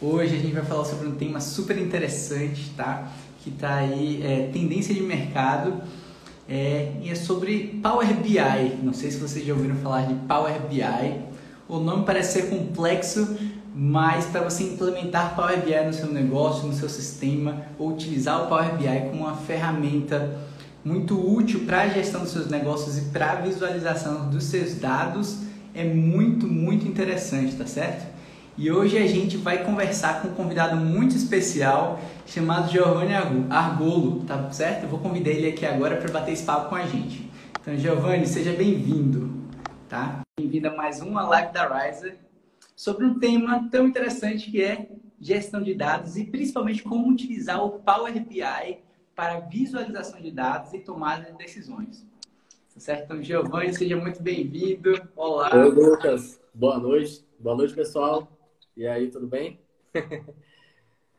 Hoje a gente vai falar sobre um tema super interessante, tá? Que tá aí, é, tendência de mercado, é, e é sobre Power BI. Não sei se vocês já ouviram falar de Power BI. O nome parece ser complexo, mas para você implementar Power BI no seu negócio, no seu sistema, ou utilizar o Power BI como uma ferramenta muito útil para a gestão dos seus negócios e para a visualização dos seus dados, é muito, muito interessante, tá certo? E hoje a gente vai conversar com um convidado muito especial chamado Giovanni Argolo, tá certo? Eu vou convidar ele aqui agora para bater esse papo com a gente. Então, Giovanni, seja bem-vindo, tá? Bem-vindo a mais uma live da Riser sobre um tema tão interessante que é gestão de dados e principalmente como utilizar o Power BI para visualização de dados e tomada de decisões. Tá certo? Então, Giovanni, seja muito bem-vindo. Olá. Oi, Lucas. Boa noite. Boa noite, pessoal. E aí, tudo bem?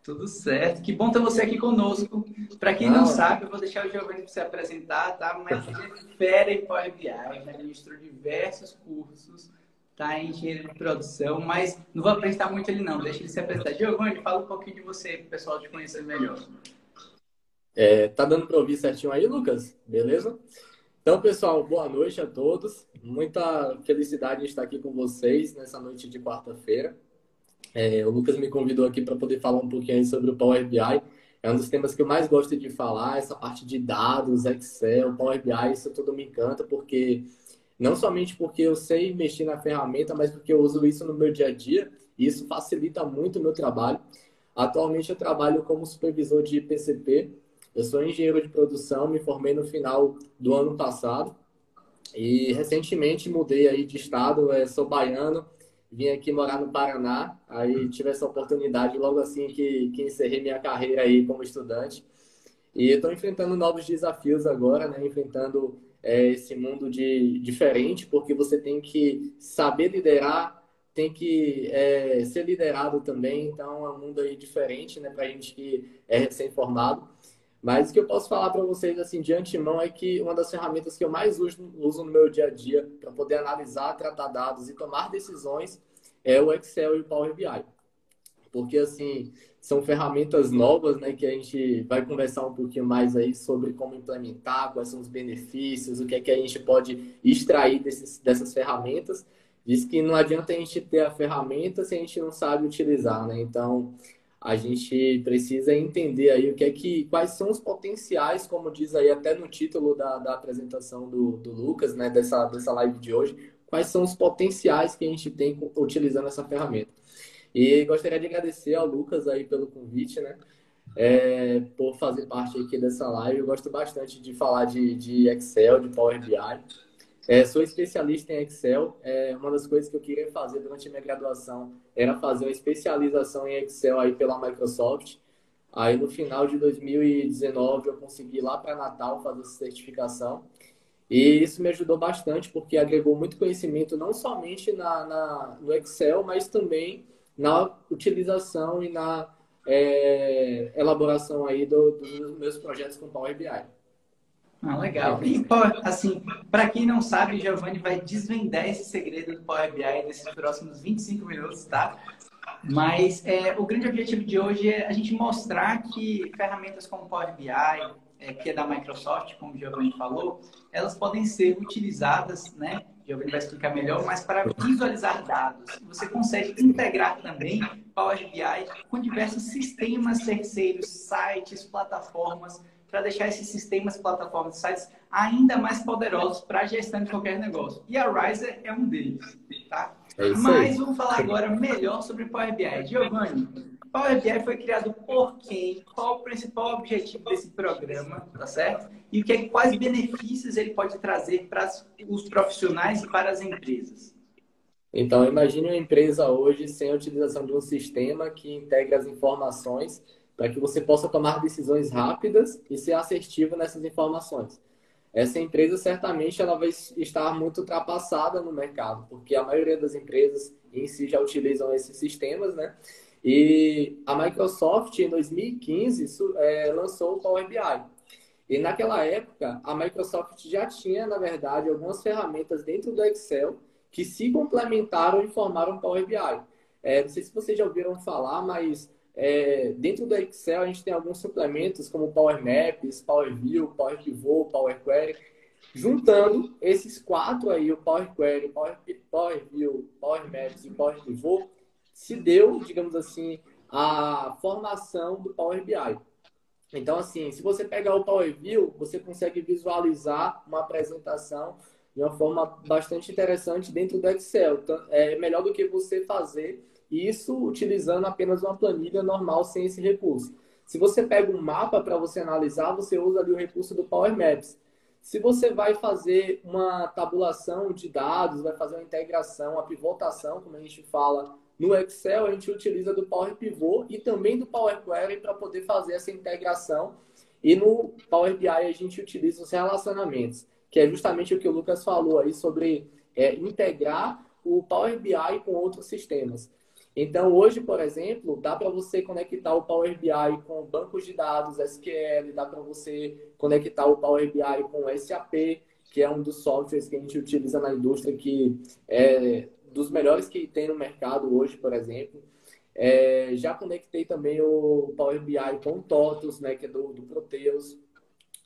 Tudo certo. Que bom ter você aqui conosco. Para quem não, não sabe, eu vou deixar o Giovanni para se apresentar, tá? Mas ele é fera em Power BI, já ministrou diversos cursos tá em engenharia de produção, mas não vou apresentar muito ele não, deixa ele se apresentar. Giovanni, fala um pouquinho de você, para o pessoal te conhecer melhor. É, tá dando para ouvir certinho aí, Lucas? Beleza? Então, pessoal, boa noite a todos. Muita felicidade em estar aqui com vocês nessa noite de quarta-feira. É, o Lucas me convidou aqui para poder falar um pouquinho sobre o Power BI. É um dos temas que eu mais gosto de falar, essa parte de dados, Excel, Power BI, isso tudo me encanta, porque não somente porque eu sei mexer na ferramenta, mas porque eu uso isso no meu dia a dia e isso facilita muito o meu trabalho. Atualmente eu trabalho como supervisor de PCP. Eu sou engenheiro de produção, me formei no final do ano passado e recentemente mudei aí de estado, é, sou baiano, vim aqui morar no Paraná, aí tive essa oportunidade logo assim que, que encerrei minha carreira aí como estudante. E estou enfrentando novos desafios agora, né? Enfrentando é, esse mundo de diferente, porque você tem que saber liderar, tem que é, ser liderado também. Então é um mundo aí diferente, né? Para gente que é recém-formado. Mas o que eu posso falar para vocês assim de antemão é que uma das ferramentas que eu mais uso, uso no meu dia a dia para poder analisar, tratar dados e tomar decisões é o Excel e o Power BI. Porque assim, são ferramentas novas, né, que a gente vai conversar um pouquinho mais aí sobre como implementar, quais são os benefícios, o que é que a gente pode extrair desses, dessas ferramentas. Diz que não adianta a gente ter a ferramenta se a gente não sabe utilizar, né? Então, a gente precisa entender aí o que é que, quais são os potenciais, como diz aí até no título da, da apresentação do, do Lucas, né, dessa, dessa live de hoje, quais são os potenciais que a gente tem utilizando essa ferramenta. E gostaria de agradecer ao Lucas aí pelo convite, né? É, por fazer parte aqui dessa live. Eu gosto bastante de falar de, de Excel, de Power BI. É, sou especialista em Excel. É, uma das coisas que eu queria fazer durante a minha graduação era fazer uma especialização em Excel aí pela Microsoft. Aí no final de 2019 eu consegui ir lá para Natal fazer essa certificação. E isso me ajudou bastante porque agregou muito conhecimento não somente na, na no Excel, mas também na utilização e na é, elaboração aí do, dos meus projetos com Power BI. Ah, legal. E, assim, para quem não sabe, Giovanni vai desvendar esse segredo do Power BI nesses próximos 25 minutos, tá? Mas é, o grande objetivo de hoje é a gente mostrar que ferramentas como Power BI, é, que é da Microsoft, como o Giovanni falou, elas podem ser utilizadas, né, Giovanni vai explicar melhor, mas para visualizar dados. Você consegue integrar também Power BI com diversos sistemas terceiros, sites, plataformas, para deixar esses sistemas, plataformas e sites ainda mais poderosos para a gestão de qualquer negócio. E a Riser é um deles, tá? É mas vamos falar agora melhor sobre Power BI. Giovanni, Power BI foi criado por quem? Qual o principal objetivo desse programa, tá certo? E o que é, quais benefícios ele pode trazer para os profissionais e para as empresas? Então, imagine uma empresa hoje sem a utilização de um sistema que integra as informações para que você possa tomar decisões rápidas e ser assertivo nessas informações. Essa empresa certamente ela vai estar muito ultrapassada no mercado, porque a maioria das empresas em si já utilizam esses sistemas, né? E a Microsoft, em 2015, é, lançou o Power BI. E naquela época, a Microsoft já tinha, na verdade, algumas ferramentas dentro do Excel que se complementaram e formaram o Power BI. É, não sei se vocês já ouviram falar, mas é, dentro do Excel a gente tem alguns suplementos como Power Maps, Power View, Power Pivot, Power Query. Juntando esses quatro aí, o Power Query, Power, Power View, Power Maps e Power Pivot, se deu, digamos assim, a formação do Power BI. Então, assim, se você pegar o Power View, você consegue visualizar uma apresentação de uma forma bastante interessante dentro do Excel. Então, é melhor do que você fazer isso utilizando apenas uma planilha normal sem esse recurso. Se você pega um mapa para você analisar, você usa ali o recurso do Power Maps. Se você vai fazer uma tabulação de dados, vai fazer uma integração, uma pivotação, como a gente fala no Excel, a gente utiliza do Power Pivot e também do Power Query para poder fazer essa integração. E no Power BI a gente utiliza os relacionamentos, que é justamente o que o Lucas falou aí sobre é, integrar o Power BI com outros sistemas. Então, hoje, por exemplo, dá para você conectar o Power BI com bancos de dados SQL, dá para você conectar o Power BI com SAP, que é um dos softwares que a gente utiliza na indústria, que é dos melhores que tem no mercado hoje, por exemplo. É, já conectei também o Power BI com o TOTUS, né, que é do, do Proteus.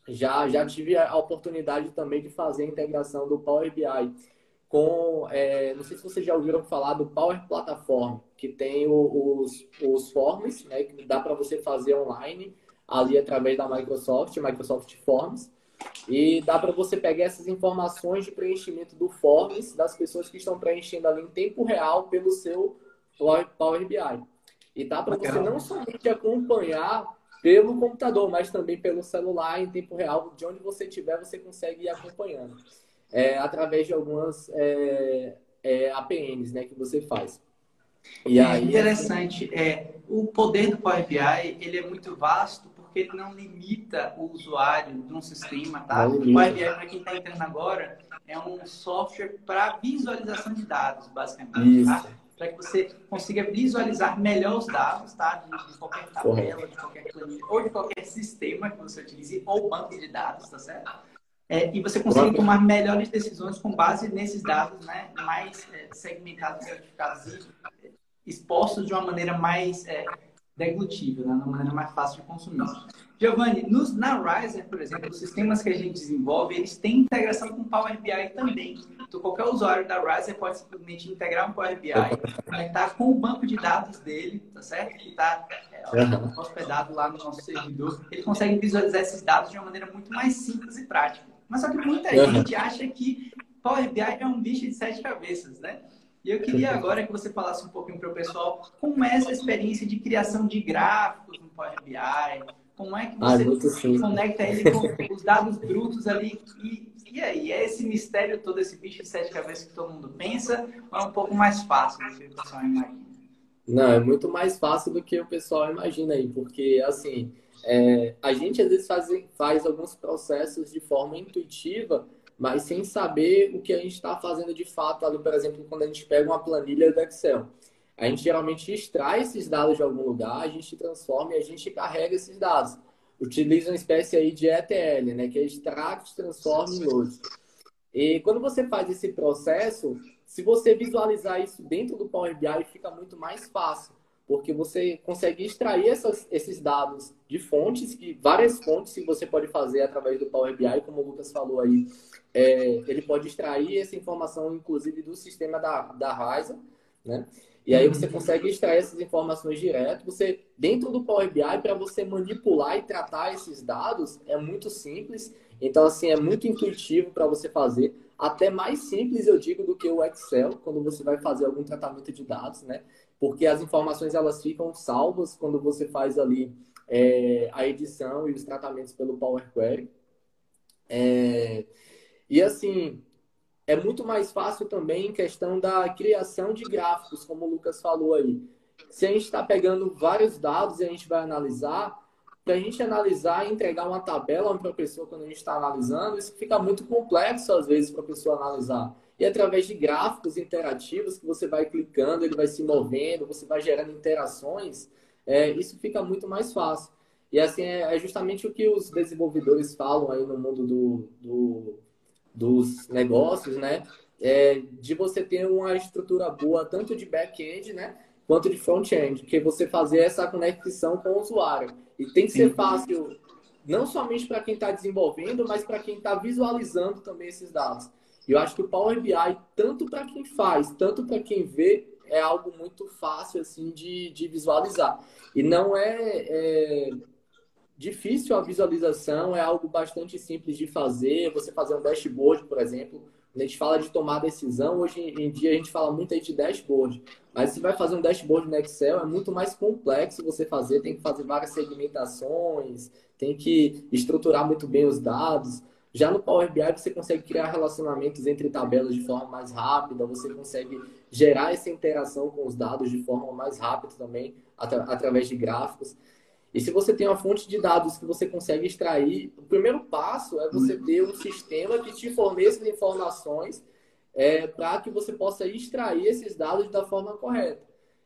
Já, já tive a oportunidade também de fazer a integração do Power BI com, é, não sei se vocês já ouviram falar do Power Platform, que tem os, os forms, né, que dá para você fazer online, ali através da Microsoft, Microsoft Forms, e dá para você pegar essas informações de preenchimento do forms das pessoas que estão preenchendo ali em tempo real pelo seu Power BI. E dá para você não somente acompanhar pelo computador, mas também pelo celular em tempo real, de onde você estiver, você consegue ir acompanhando é, através de algumas é, é, APNs né, que você faz. E é aí, interessante. É, o poder do Power BI ele é muito vasto porque ele não limita o usuário de um sistema, tá? O Power BI, para quem está entrando agora, é um software para visualização de dados, basicamente, tá? Para que você consiga visualizar melhor os dados, tá? De, de qualquer tabela, de qualquer planilha, ou de qualquer sistema que você utilize, ou banco de dados, tá certo? É, e você consegue tomar melhores decisões com base nesses dados né, mais é, segmentados, certificados e expostos de uma maneira mais é, deglutível, né, de uma maneira mais fácil de consumir. Giovanni, nos, na Riser, por exemplo, os sistemas que a gente desenvolve, eles têm integração com Power BI também. Então, qualquer usuário da Riser pode simplesmente integrar um Power BI, conectar com o banco de dados dele, tá certo? Que está é, hospedado lá no nosso servidor. Ele consegue visualizar esses dados de uma maneira muito mais simples e prática. Mas só que muita gente acha que Power BI é um bicho de sete cabeças, né? E eu queria agora que você falasse um pouquinho para o pessoal como é essa experiência de criação de gráficos no Power BI, como é que ah, você ah, conecta ele com os dados brutos ali e, e aí, é esse mistério todo, esse bicho de sete cabeças que todo mundo pensa, ou é um pouco mais fácil do que o pessoal imagina? Não, é muito mais fácil do que o pessoal imagina aí, porque assim, é, a gente às vezes faz, faz alguns processos de forma intuitiva, mas sem saber o que a gente está fazendo de fato ali, por exemplo, quando a gente pega uma planilha do Excel. A gente geralmente extrai esses dados de algum lugar, a gente transforma e a gente carrega esses dados. Utiliza uma espécie aí de ETL, né, que é extract, transforma e load. E quando você faz esse processo, se você visualizar isso dentro do Power BI, fica muito mais fácil porque você consegue extrair essas, esses dados de fontes, que várias fontes que você pode fazer através do Power BI, como o Lucas falou aí, é, ele pode extrair essa informação, inclusive, do sistema da, da Ryzen, né? E aí você consegue extrair essas informações direto. Você, dentro do Power BI, para você manipular e tratar esses dados, é muito simples. Então, assim, é muito intuitivo para você fazer. Até mais simples, eu digo, do que o Excel, quando você vai fazer algum tratamento de dados, né? Porque as informações elas ficam salvas quando você faz ali é, a edição e os tratamentos pelo Power Query. É, e assim, é muito mais fácil também em questão da criação de gráficos, como o Lucas falou aí. Se a gente está pegando vários dados e a gente vai analisar, para a gente analisar e entregar uma tabela para a pessoa quando a gente está analisando, isso fica muito complexo às vezes para a pessoa analisar. E através de gráficos interativos que você vai clicando, ele vai se movendo, você vai gerando interações, é, isso fica muito mais fácil. E assim, é, é, justamente o que os desenvolvedores falam aí no mundo do, do dos negócios, né? É, de você ter uma estrutura boa, tanto de back-end, né? quanto de front-end, que é você fazer essa conexão com o usuário. E tem que Sim. ser fácil, não somente para quem está desenvolvendo, mas para quem está visualizando também esses dados. E eu acho que o Power BI, tanto para quem faz, tanto para quem vê, é algo muito fácil assim de, de visualizar. E não é, é difícil a visualização, é algo bastante simples de fazer. Você fazer um dashboard, por exemplo, a gente fala de tomar decisão, hoje em dia a gente fala muito aí de dashboard. Mas se vai fazer um dashboard no Excel, é muito mais complexo você fazer, tem que fazer várias segmentações, tem que estruturar muito bem os dados. Já no Power BI você consegue criar relacionamentos entre tabelas de forma mais rápida, você consegue gerar essa interação com os dados de forma mais rápida também, através de gráficos. E se você tem uma fonte de dados que você consegue extrair, o primeiro passo é você ter um sistema que te forneça informações é, para que você possa extrair esses dados da forma correta.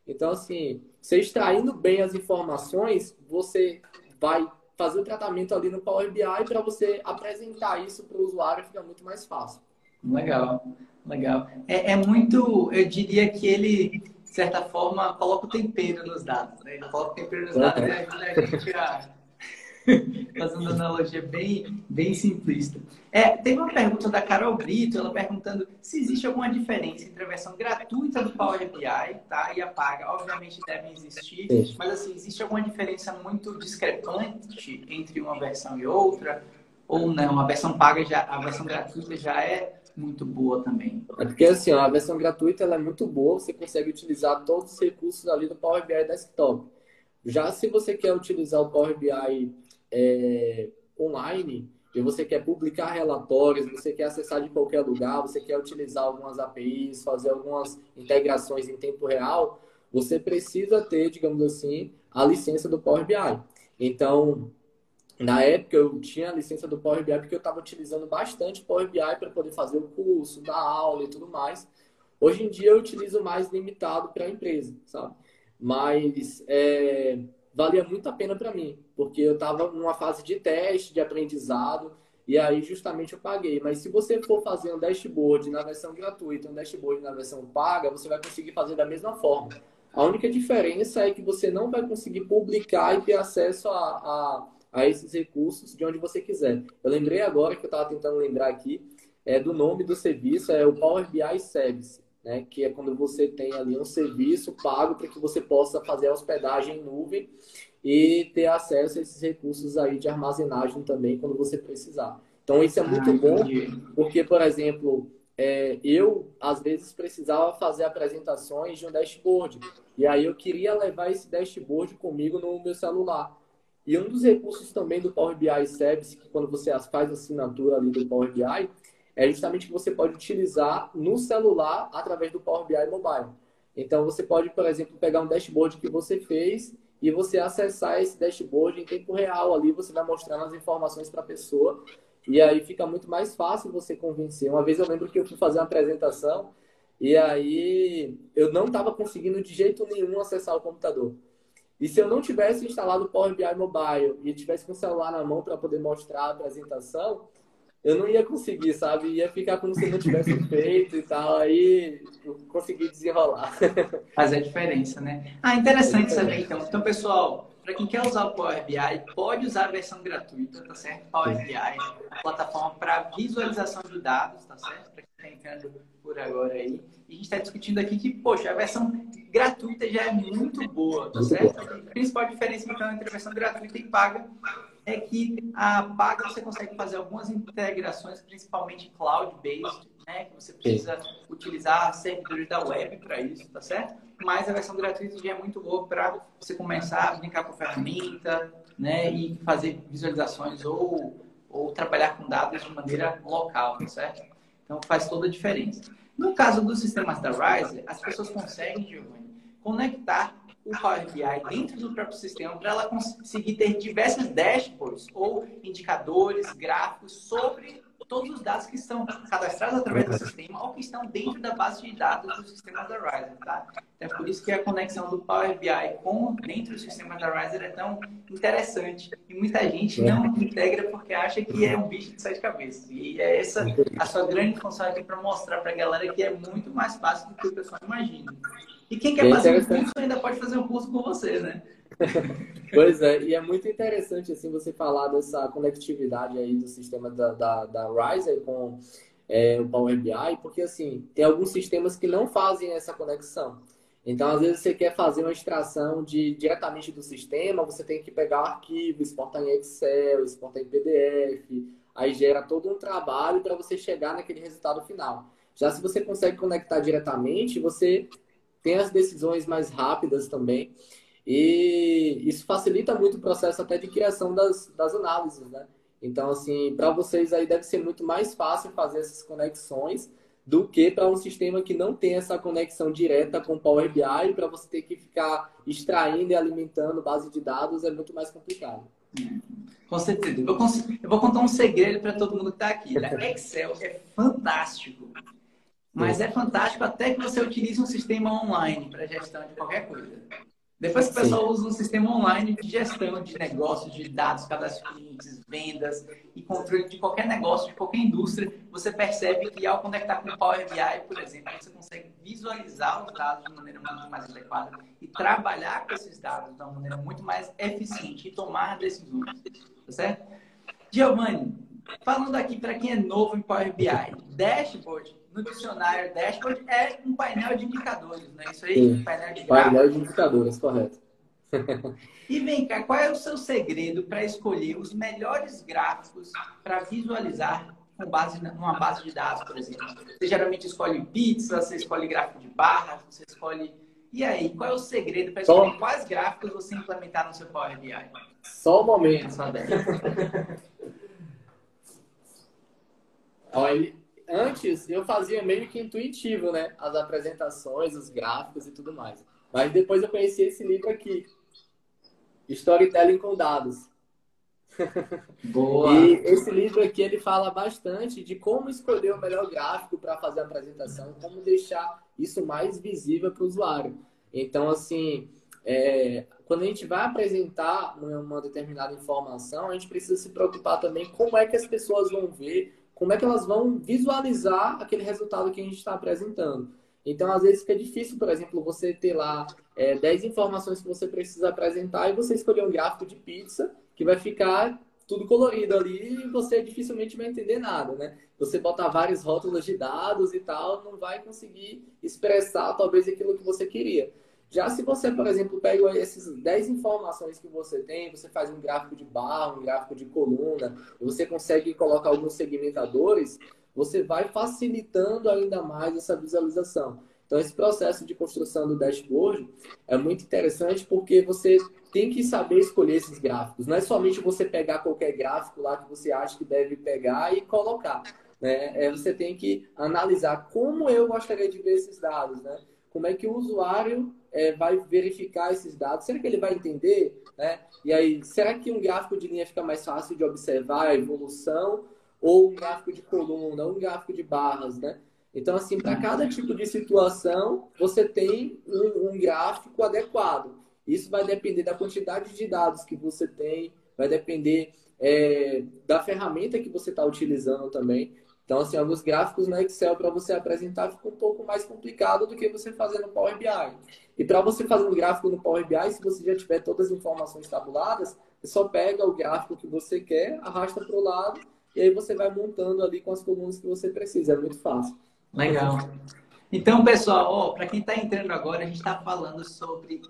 Então, assim, você extraindo bem as informações, você vai fazer o tratamento ali no Power BI para você apresentar isso para o usuário, fica muito mais fácil. Legal, legal. É, é muito, eu diria que ele de certa forma, coloca o tempero nos dados. Né? Ele coloca o tempero nos dados e ajuda a gente a. Fazendo uma analogia bem, bem simplista. É, teve uma pergunta da Carol Brito, ela perguntando se existe alguma diferença entre a versão gratuita do Power BI tá, e a paga. Obviamente devem existir, mas assim, existe alguma diferença muito discrepante entre uma versão e outra? Ou não? A versão paga já, a versão gratuita já é muito boa também. É porque assim, ó, a versão gratuita ela é muito boa, você consegue utilizar todos os recursos ali do Power BI Desktop. Já se você quer utilizar o Power BI é, online e você quer publicar relatórios, você quer acessar de qualquer lugar, você quer utilizar algumas APIs, fazer algumas integrações em tempo real, você precisa ter, digamos assim, a licença do Power BI. Então, na época eu tinha a licença do Power BI porque eu estava utilizando bastante Power BI para poder fazer o curso, dar aula e tudo mais. Hoje em dia eu utilizo mais limitado para a empresa, sabe? Mas é, valia muito a pena para mim, porque eu estava numa fase de teste, de aprendizado, e aí justamente eu paguei. Mas se você for fazer um dashboard na versão gratuita, um dashboard na versão paga, você vai conseguir fazer da mesma forma. A única diferença é que você não vai conseguir publicar e ter acesso a, a a esses recursos de onde você quiser. Eu lembrei agora que eu estava tentando lembrar aqui é, do nome do serviço, é o Power BI Service, né? que é quando você tem ali um serviço pago para que você possa fazer a hospedagem em nuvem e ter acesso a esses recursos aí de armazenagem também quando você precisar. Então isso é muito ah, bom, porque, por exemplo, é, eu às vezes precisava fazer apresentações de um dashboard. E aí eu queria levar esse dashboard comigo no meu celular. E um dos recursos também do Power BI Service, que quando você faz a assinatura ali do Power BI, é justamente que você pode utilizar no celular através do Power BI Mobile. Então, você pode, por exemplo, pegar um dashboard que você fez e você acessar esse dashboard em tempo real ali, você vai mostrando as informações para a pessoa e aí fica muito mais fácil você convencer. Uma vez eu lembro que eu fui fazer uma apresentação e aí eu não estava conseguindo de jeito nenhum acessar o computador. E se eu não tivesse instalado o Power BI Mobile e tivesse com o celular na mão para poder mostrar a apresentação, eu não ia conseguir, sabe? Ia ficar como se não tivesse feito e tal. Aí eu consegui desenrolar. Faz a diferença, né? Ah, interessante saber então. Então, pessoal, para quem quer usar o Power BI, pode usar a versão gratuita, tá certo? Power BI, a plataforma para visualização de dados, tá certo? Para quem está entrando por agora aí. E a gente está discutindo aqui que, poxa, a versão gratuita já é muito boa, tá certo? A principal diferença então entre a versão gratuita e paga é que a paga você consegue fazer algumas integrações, principalmente cloud-based, né? Que você precisa Sim. utilizar servidores da web para isso, tá certo? Mas a versão gratuita já é muito boa para você começar a brincar com a ferramenta, né? E fazer visualizações ou, ou trabalhar com dados de maneira local, tá certo? Então faz toda a diferença. No caso dos sistemas da Rise, as pessoas conseguem, Giovanni, conectar o Power BI dentro do próprio sistema para ela conseguir ter diversos dashboards ou indicadores, gráficos sobre todos os dados que estão cadastrados através do sistema ou que estão dentro da base de dados do sistema da Riser, tá? Então, é por isso que a conexão do Power BI com dentro do sistema da Riser é tão interessante. E muita gente não integra porque acha que é um bicho de sete cabeças. E é essa a sua grande função aqui para mostrar para a galera que é muito mais fácil do que o pessoal imagina. E quem quer fazer um curso ainda pode fazer um curso com você, né? pois é, e é muito interessante assim você falar dessa conectividade aí do sistema da, da, da Riser com é, o Power BI, porque assim, tem alguns sistemas que não fazem essa conexão. Então, às vezes, você quer fazer uma extração de, diretamente do sistema, você tem que pegar o arquivo, exportar em Excel, exportar em PDF, aí gera todo um trabalho para você chegar naquele resultado final. Já se você consegue conectar diretamente, você tem as decisões mais rápidas também. E isso facilita muito o processo até de criação das, das análises, né? Então, assim, para vocês aí deve ser muito mais fácil fazer essas conexões do que para um sistema que não tem essa conexão direta com o Power BI, para você ter que ficar extraindo e alimentando base de dados é muito mais complicado. Com certeza. Eu vou, eu vou contar um segredo para todo mundo que está aqui. Né? Excel é fantástico, mas é fantástico até que você utilize um sistema online para gestão de qualquer coisa. Depois que o pessoal usa um sistema online de gestão de negócios, de dados, cadastro de clientes, vendas e controle de qualquer negócio, de qualquer indústria, você percebe que ao conectar com o Power BI, por exemplo, você consegue visualizar os dados de maneira muito mais adequada e trabalhar com esses dados de uma maneira muito mais eficiente e tomar decisões. Tá certo? Giovanni, falando aqui para quem é novo em Power BI, dashboard no dicionário dashboard é um painel de indicadores, não é isso aí? Sim. Painel de, painel de indicadores, correto. e vem cá, qual é o seu segredo para escolher os melhores gráficos para visualizar com base numa base de dados, por exemplo? Você geralmente escolhe pizza, você escolhe gráfico de barra, você escolhe. E aí, qual é o segredo para escolher Só... quais gráficos você implementar no seu Power BI? Só um momento. Só Olha, antes eu fazia meio que intuitivo, né? As apresentações, os gráficos e tudo mais. Mas depois eu conheci esse livro aqui, Storytelling com Dados. Boa. e esse livro aqui ele fala bastante de como escolher o melhor gráfico para fazer a apresentação, como deixar isso mais visível para o usuário. Então, assim, é, quando a gente vai apresentar uma determinada informação, a gente precisa se preocupar também como é que as pessoas vão ver como é que elas vão visualizar aquele resultado que a gente está apresentando. Então, às vezes fica difícil, por exemplo, você ter lá é, 10 informações que você precisa apresentar e você escolher um gráfico de pizza que vai ficar tudo colorido ali e você dificilmente vai entender nada, né? Você botar vários rótulos de dados e tal, não vai conseguir expressar talvez aquilo que você queria. Já se você, por exemplo, pega essas 10 informações que você tem, você faz um gráfico de barra, um gráfico de coluna, você consegue colocar alguns segmentadores, você vai facilitando ainda mais essa visualização. Então, esse processo de construção do dashboard é muito interessante porque você tem que saber escolher esses gráficos. Não é somente você pegar qualquer gráfico lá que você acha que deve pegar e colocar. Né? É, você tem que analisar como eu gostaria de ver esses dados. Né? Como é que o usuário é, vai verificar esses dados? Será que ele vai entender? Né? E aí, será que um gráfico de linha fica mais fácil de observar a evolução ou um gráfico de coluna, um gráfico de barras, né? Então, assim, para cada tipo de situação, você tem um, um, gráfico adequado. Isso vai depender da quantidade de dados que você tem, vai depender é, da ferramenta que você está utilizando também. Então, assim, alguns gráficos no Excel para você apresentar fica um pouco mais complicado do que você fazer no Power BI. E para você fazer um gráfico no Power BI, se você já tiver todas as informações tabuladas, você só pega o gráfico que você quer, arrasta para o lado e aí você vai montando ali com as colunas que você precisa. É muito fácil. Legal. Então, pessoal, para quem está entrando agora, a gente está falando sobre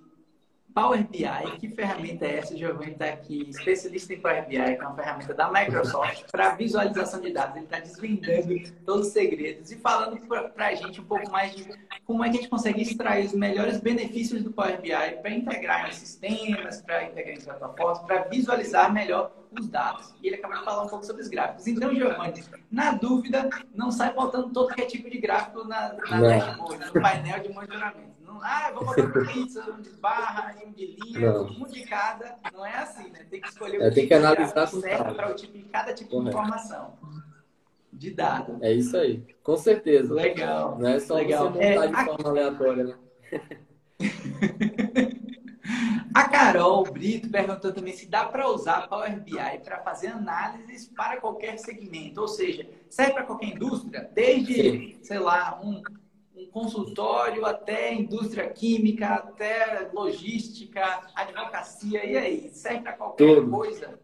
Power BI, que ferramenta é essa? O Giovanni está aqui, especialista em Power BI, que é uma ferramenta da Microsoft para visualização de dados. Ele está desvendando todos os segredos e falando para a gente um pouco mais de como é que a gente consegue extrair os melhores benefícios do Power BI para integrar em sistemas, para integrar em plataformas, para visualizar melhor os dados. E ele acabou de falar um pouco sobre os gráficos. Então, Giovanni, na dúvida, não sai botando todo que é tipo de gráfico na, na dashboard, no painel de monitoramento. Não, ah, vou botar um pizza, um de barra, um de linha, não. um de cada. Não é assim, né? Tem que escolher o é, tipo que analisar certo para o tipo, cada tipo Correto. de informação. de dados. É isso aí, com certeza. Legal. Não é só legal. você montar é, de a... forma aleatória, né? a Carol Brito perguntou também se dá para usar Power BI para fazer análises para qualquer segmento, ou seja, serve para qualquer indústria, desde, Sim. sei lá, um, um consultório até indústria química, até logística, advocacia, e aí? Serve para qualquer Tudo. coisa?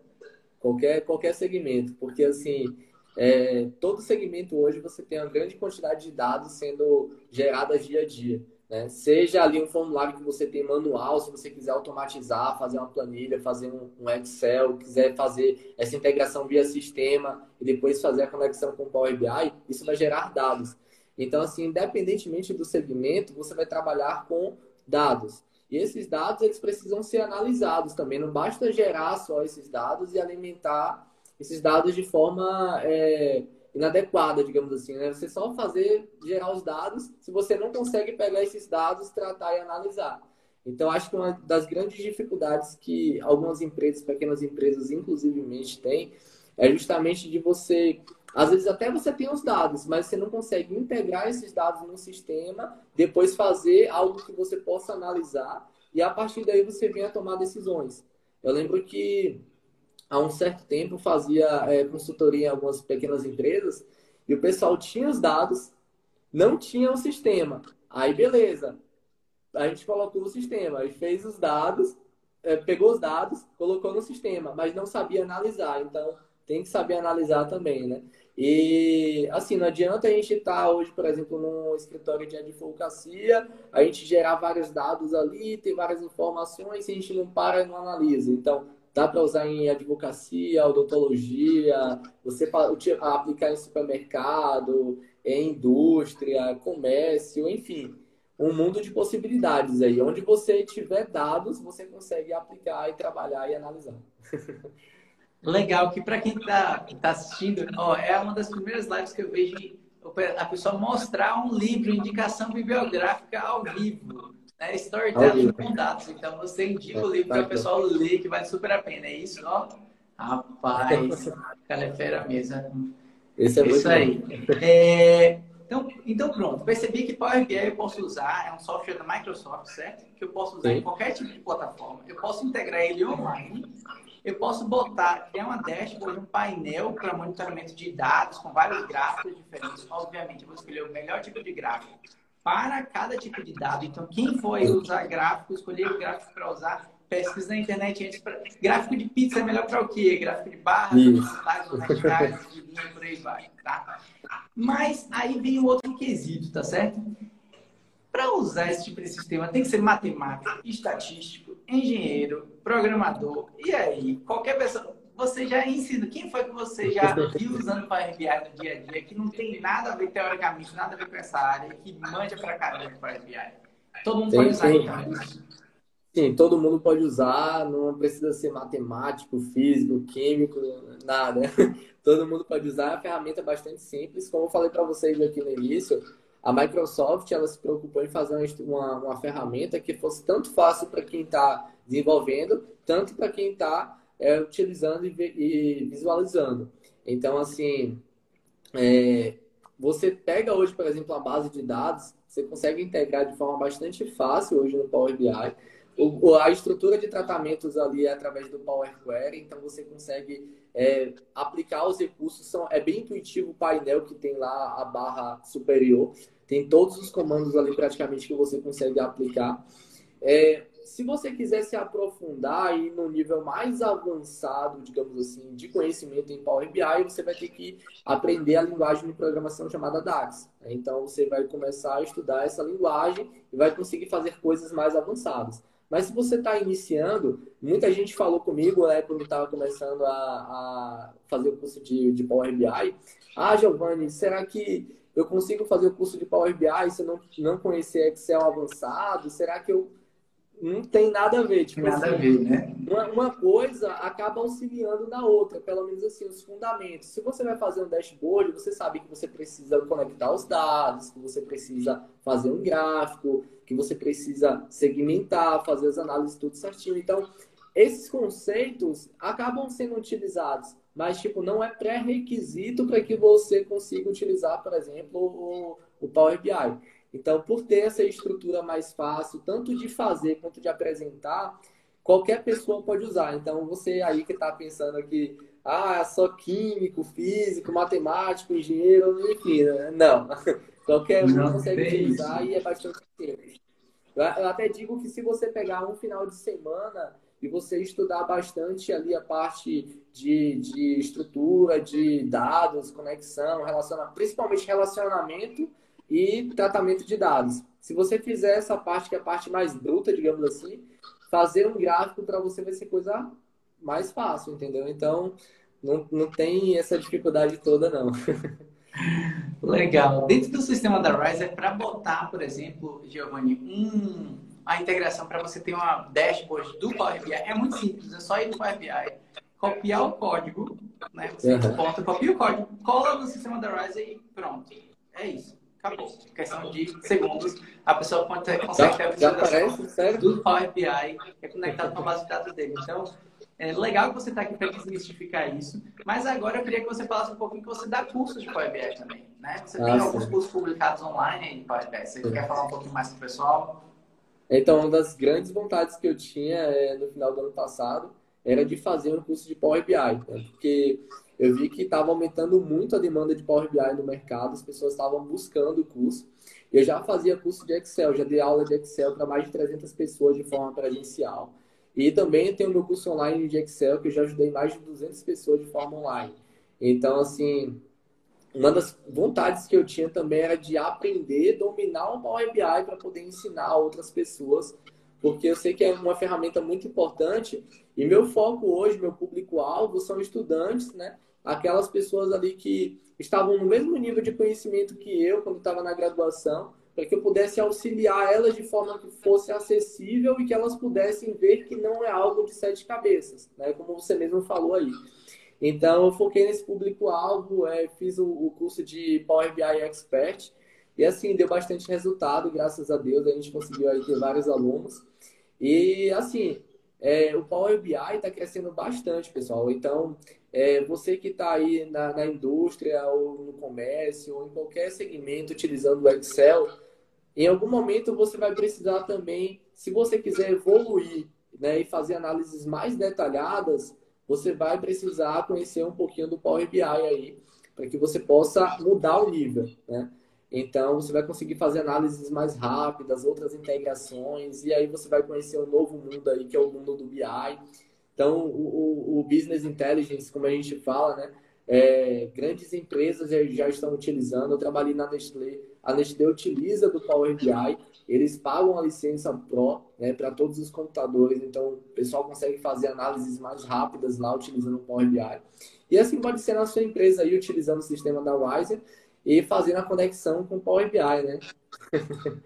Qualquer, qualquer segmento, porque assim, é, todo segmento hoje você tem uma grande quantidade de dados sendo geradas dia a dia. Né? Seja ali um formulário que você tem manual, se você quiser automatizar, fazer uma planilha, fazer um, um Excel, quiser fazer essa integração via sistema e depois fazer a conexão com o Power BI, isso vai gerar dados. Então, assim, independentemente do segmento, você vai trabalhar com dados. E esses dados, eles precisam ser analisados também. Não basta gerar só esses dados e alimentar esses dados de forma é, inadequada, digamos assim. Né? Você só fazer, gerar os dados, se você não consegue pegar esses dados, tratar e analisar. Então, acho que uma das grandes dificuldades que algumas empresas, pequenas empresas, inclusivemente, têm, é justamente de você às vezes até você tem os dados, mas você não consegue integrar esses dados no sistema, depois fazer algo que você possa analisar e a partir daí você vem a tomar decisões. Eu lembro que há um certo tempo fazia é, consultoria em algumas pequenas empresas e o pessoal tinha os dados, não tinha o sistema. Aí beleza, a gente colocou o sistema, aí fez os dados, é, pegou os dados, colocou no sistema, mas não sabia analisar. Então tem que saber analisar também, né? E, assim, não adianta a gente estar tá hoje, por exemplo, num escritório de advocacia, a gente gerar vários dados ali, ter várias informações, e a gente não para e não analisa. Então, dá para usar em advocacia, odontologia, você aplicar em supermercado, em indústria, comércio, enfim, um mundo de possibilidades aí. Onde você tiver dados, você consegue aplicar e trabalhar e analisar. legal que para quem está tá assistindo, ó, é uma das primeiras lives que eu vejo a pessoa mostrar um livro, indicação bibliográfica ao vivo. Né? Storytelling com dados. Então você indica o livro para o pessoal ler, que vale super a pena. É isso, ó. Rapaz, cara é fera mesmo. Esse é isso aí. É, então, então, pronto. Percebi que Power BI eu posso usar, é um software da Microsoft, certo? Que eu posso usar Sim. em qualquer tipo de plataforma. Eu posso integrar ele online eu posso botar, criar uma dashboard, um painel para monitoramento de dados com vários gráficos diferentes. Obviamente, eu vou escolher o melhor tipo de gráfico para cada tipo de dado. Então, quem for usar gráfico, escolher o gráfico para usar, pesquisa na internet antes. Pra... Gráfico de pizza é melhor para o quê? Gráfico de velocidades, radicais, de linha, por aí vai, tá? Mas aí vem o outro quesito, tá certo? Para usar esse tipo de sistema, tem que ser matemático, estatístico, engenheiro, programador. E aí, qualquer pessoa, você já ensina. Quem foi que você já viu usando Power BI no dia a dia que não tem nada a ver teoricamente, nada a ver com essa área, que manja pra caramba Power BI? Todo mundo pode usar, sim. então. Sim, todo mundo pode usar, não precisa ser matemático, físico, químico, nada. Todo mundo pode usar, é uma ferramenta bastante simples. Como eu falei para vocês aqui no início, a Microsoft ela se preocupou em fazer uma, uma ferramenta que fosse tanto fácil para quem está desenvolvendo, tanto para quem está é, utilizando e, e, visualizando. Então, assim, é, você pega hoje, por exemplo, a base de dados, você consegue integrar de forma bastante fácil hoje no Power BI. O, a estrutura de tratamentos ali é através do Power Query, então você consegue é, aplicar os recursos. São, é bem intuitivo o painel que tem lá a barra superior. Tem todos os comandos ali praticamente que você consegue aplicar. É, se você quiser se aprofundar e no nível mais avançado, digamos assim, de conhecimento em Power BI, você vai ter que aprender a linguagem de programação chamada DAX. Então você vai começar a estudar essa linguagem e vai conseguir fazer coisas mais avançadas. Mas se você está iniciando, muita gente falou comigo, né, quando estava começando a, a, fazer o curso de, de Power BI, ah, Giovanni, será que eu consigo fazer o curso de Power BI se eu não, não conhecer Excel avançado? Será que eu. Não tem nada a ver. Tipo, nada assim, a ver, né? Uma, uma, coisa acaba auxiliando na outra, pelo menos assim, os fundamentos. Se você vai fazer um dashboard, você sabe que você precisa conectar os dados, que você precisa fazer um gráfico, que você precisa segmentar, fazer as análises tudo certinho. Então, esses conceitos acabam sendo utilizados mas tipo, não é pré-requisito para que você consiga utilizar, por exemplo, o, o Power BI. Então, por ter essa estrutura mais fácil, tanto de fazer quanto de apresentar, qualquer pessoa pode usar. Então, você aí que está pensando que ah, só químico, físico, matemático, engenheiro, enfim, né? não. Qualquer um consegue utilizar isso. e é bastante simples. Eu até digo que se você pegar um final de semana e você estudar bastante ali a parte de, de estrutura, de dados, conexão, relaciona, principalmente relacionamento, e tratamento de dados. Se você fizer essa parte, que é a parte mais bruta, digamos assim, fazer um gráfico para você vai ser coisa mais fácil, entendeu? Então, não, não tem essa dificuldade toda, não. Legal. Dentro do sistema da Rise, é para botar, por exemplo, Giovanni, um, a integração para você ter uma dashboard do Power BI. É muito simples, é só ir no Power BI, copiar o código, né? Você uhum. ponta, copia o código, cola no sistema da Rise e pronto. É isso acabou. Questão de segundos, a pessoa consegue ter a visualização do Power BI que é conectado com a base de dados dele. Então, é legal que você está aqui para desmistificar isso, mas agora eu queria que você falasse um pouquinho que você dá cursos de Power BI também, né? Você ah, tem sim. alguns cursos publicados online de Power BI. Você sim. quer falar um pouquinho mais para o pessoal? Então, uma das grandes vontades que eu tinha é, no final do ano passado era de fazer um curso de Power BI, né? porque eu vi que estava aumentando muito a demanda de Power BI no mercado, as pessoas estavam buscando o curso. Eu já fazia curso de Excel, já dei aula de Excel para mais de 300 pessoas de forma presencial. E também tenho meu curso online de Excel, que eu já ajudei mais de 200 pessoas de forma online. Então, assim, uma das vontades que eu tinha também era de aprender, dominar o Power BI para poder ensinar outras pessoas, porque eu sei que é uma ferramenta muito importante e meu foco hoje, meu público-alvo, são estudantes, né? Aquelas pessoas ali que estavam no mesmo nível de conhecimento que eu quando estava na graduação, para que eu pudesse auxiliar elas de forma que fosse acessível e que elas pudessem ver que não é algo de sete cabeças, né? Como você mesmo falou aí. Então, eu foquei nesse público-alvo, é, fiz o, o, curso de Power BI Expert e, assim, deu bastante resultado, graças a Deus, a gente conseguiu aí ter vários alunos. E, assim, é, o Power BI está crescendo bastante, pessoal. Então, é, você que está aí na, na, indústria ou no comércio ou em qualquer segmento utilizando o Excel, em algum momento você vai precisar também, se você quiser evoluir né, e fazer análises mais detalhadas, você vai precisar conhecer um pouquinho do Power BI aí, para que você possa mudar o nível, né? Então, você vai conseguir fazer análises mais rápidas, outras integrações, e aí você vai conhecer um novo mundo aí, que é o mundo do BI. Então, o, o, o Business Intelligence, como a gente fala, né? É, grandes empresas já, já, estão utilizando. Eu trabalhei na Nestlé. A Nestlé utiliza do Power BI. Eles pagam a licença Pro né, para todos os computadores. Então, o pessoal consegue fazer análises mais rápidas lá utilizando o Power BI. E assim pode ser na sua empresa aí, utilizando o sistema da Wiser e fazendo a conexão com o Power BI, né?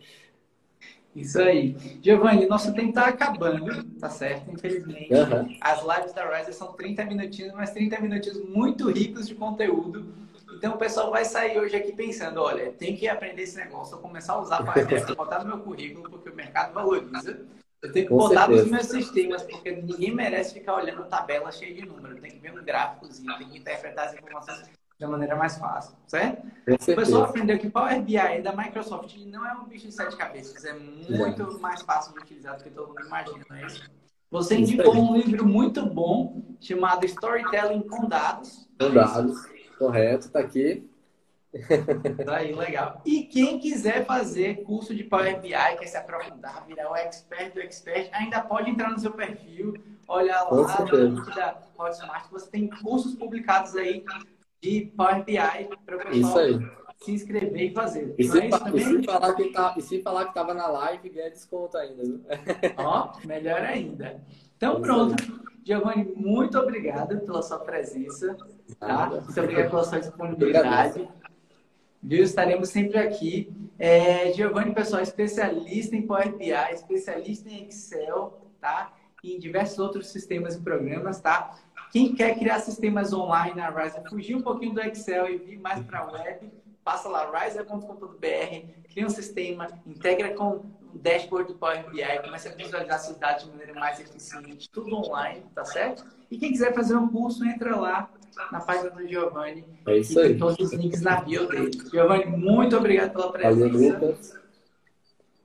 Isso aí. Giovanni, nosso tempo está acabando, tá certo? Infelizmente. Uhum. As lives da Rise são 30 minutinhos, mas 30 minutinhos muito ricos de conteúdo. Então o pessoal vai sair hoje aqui pensando, olha, tem que aprender esse negócio, eu começar a usar para botar no meu currículo, porque o mercado valoriza. Eu tenho que Com botar certeza. nos meus sistemas, porque ninguém merece ficar olhando tabela cheia de números. Tem que ver um gráficozinho, tem que interpretar as informações da maneira mais fácil, certo? O pessoal aprendeu que Power BI da Microsoft não é um bicho de sete cabeças, é muito é. mais fácil de utilizar do que todo mundo imagina, não é isso? Você indicou um livro muito bom chamado Storytelling com Dados. Com Dados, correto, tá aqui. Tá aí, legal. E quem quiser fazer curso de Power BI, quer se aprofundar, virar o expert do expert, ainda pode entrar no seu perfil, olhar lá no link da Hotmart, você tem cursos publicados aí de Power BI para o pessoal se inscrever e fazer. E, se, é e se, falar que tá, e se falar que estava na live, ganha desconto ainda. Viu? Ó, melhor ainda. Então, pronto. Giovanni, muito obrigado pela sua presença. Tá? Muito obrigado pela sua disponibilidade. Viu? Estaremos sempre aqui. É, Giovanni, pessoal, especialista em Power BI, especialista em Excel, tá? E em diversos outros sistemas e programas, tá? Quem quer criar sistemas online na Rise, fugir um pouquinho do Excel e vir mais para a web, passa lá, riser.com.br, cria um sistema, integra com o dashboard do Power BI, começa a visualizar seus dados de maneira mais eficiente, tudo online, tá certo? E quem quiser fazer um curso, entra lá na página do Giovanni. É isso aí. Tem todos os links na bio dele. Giovanni, muito obrigado pela presença.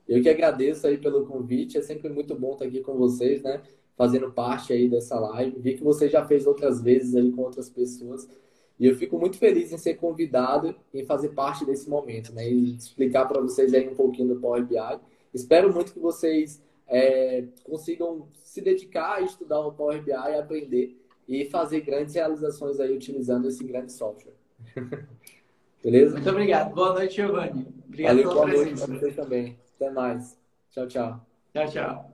Eu que agradeço aí pelo convite. É sempre muito bom estar aqui com vocês, né? Fazendo parte aí dessa live. Vi que você já fez outras vezes aí com outras pessoas. E eu fico muito feliz em ser convidado e fazer parte desse momento, né? E explicar para vocês aí um pouquinho do Power BI. Espero muito que vocês é, consigam se dedicar a estudar o Power BI, aprender e fazer grandes realizações aí utilizando esse grande software. Beleza? Muito obrigado. Boa noite, Giovanni. Obrigado Valeu, pela boa presença. noite para vocês também. Até mais. Tchau, tchau. Tchau, tchau.